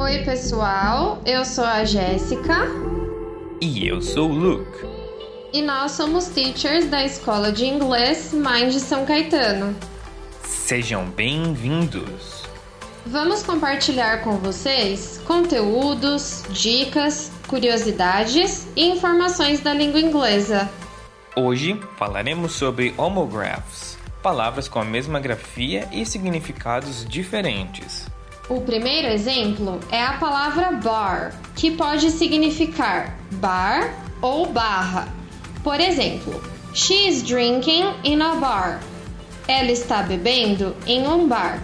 Oi, pessoal. Eu sou a Jéssica E eu sou o Luke. e nós somos teachers da Escola de Inglês de São Caetano. Sejam bem-vindos. Vamos compartilhar com vocês conteúdos, dicas, curiosidades e informações da língua inglesa. Hoje falaremos sobre homographs, palavras com a mesma grafia e significados diferentes. O primeiro exemplo é a palavra bar, que pode significar bar ou barra. Por exemplo, she is drinking in a bar. Ela está bebendo em um bar.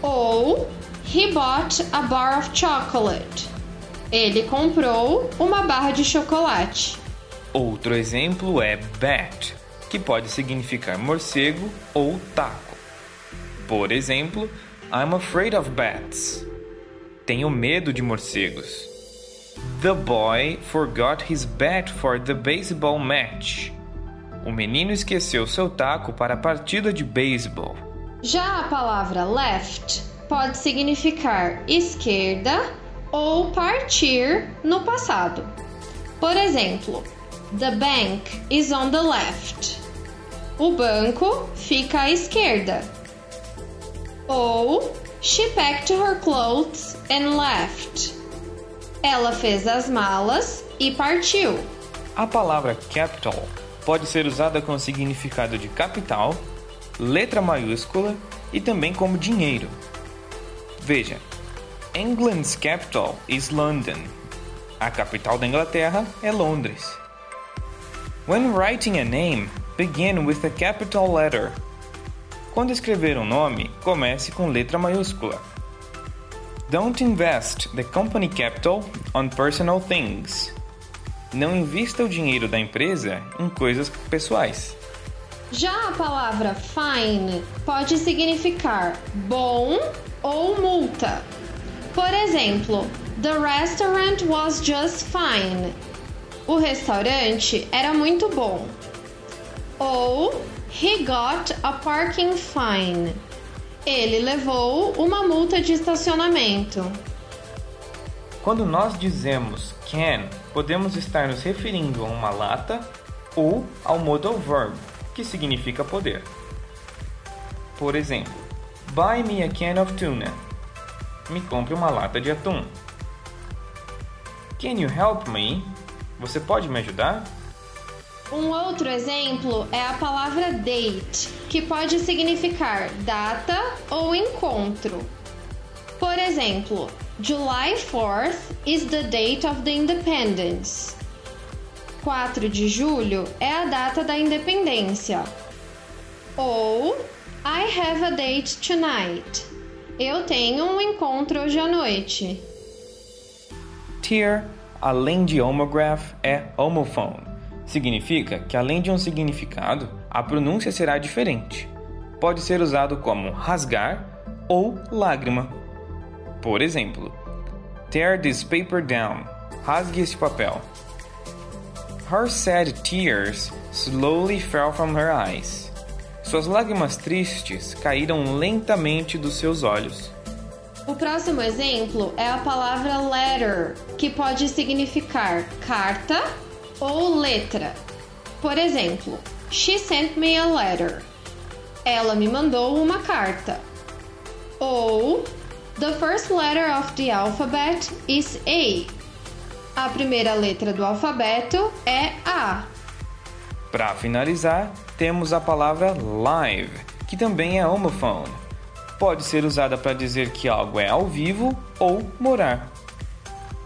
Ou he bought a bar of chocolate. Ele comprou uma barra de chocolate. Outro exemplo é bat, que pode significar morcego ou taco. Por exemplo, I'm afraid of bats. Tenho medo de morcegos. The boy forgot his bat for the baseball match. O menino esqueceu seu taco para a partida de beisebol. Já a palavra left pode significar esquerda ou partir no passado. Por exemplo, the bank is on the left. O banco fica à esquerda. Ou she packed her clothes and left. Ela fez as malas e partiu. A palavra capital pode ser usada com o significado de capital, letra maiúscula e também como dinheiro. Veja, England's capital is London. A capital da Inglaterra é Londres. When writing a name, begin with a capital letter. Quando escrever um nome, comece com letra maiúscula. Don't invest the company capital on personal things. Não invista o dinheiro da empresa em coisas pessoais. Já a palavra fine pode significar bom ou multa. Por exemplo, the restaurant was just fine. O restaurante era muito bom. Ou he got a parking fine. Ele levou uma multa de estacionamento. Quando nós dizemos can, podemos estar nos referindo a uma lata ou ao modal verb, que significa poder. Por exemplo, buy me a can of tuna. Me compre uma lata de atum. Can you help me? Você pode me ajudar? Um outro exemplo é a palavra date, que pode significar data ou encontro. Por exemplo, July 4th is the date of the independence. 4 de julho é a data da independência. Ou I have a date tonight. Eu tenho um encontro hoje à noite. Tier, além de homograph, é homophone. Significa que, além de um significado, a pronúncia será diferente. Pode ser usado como rasgar ou lágrima. Por exemplo, tear this paper down. Rasgue este papel. Her sad tears slowly fell from her eyes. Suas lágrimas tristes caíram lentamente dos seus olhos. O próximo exemplo é a palavra letter, que pode significar carta ou letra. Por exemplo, she sent me a letter. Ela me mandou uma carta. Ou the first letter of the alphabet is A. A primeira letra do alfabeto é A. Para finalizar, temos a palavra live, que também é homophone. Pode ser usada para dizer que algo é ao vivo ou morar.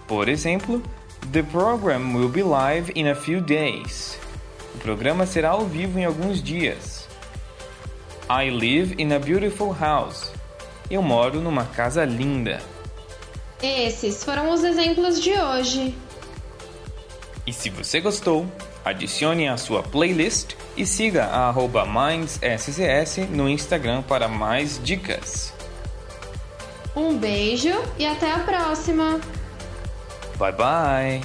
Por exemplo, The program will be live in a few days. O programa será ao vivo em alguns dias. I live in a beautiful house. Eu moro numa casa linda. Esses foram os exemplos de hoje. E se você gostou, adicione à sua playlist e siga a arroba MindsSCS no Instagram para mais dicas. Um beijo e até a próxima! Bye bye!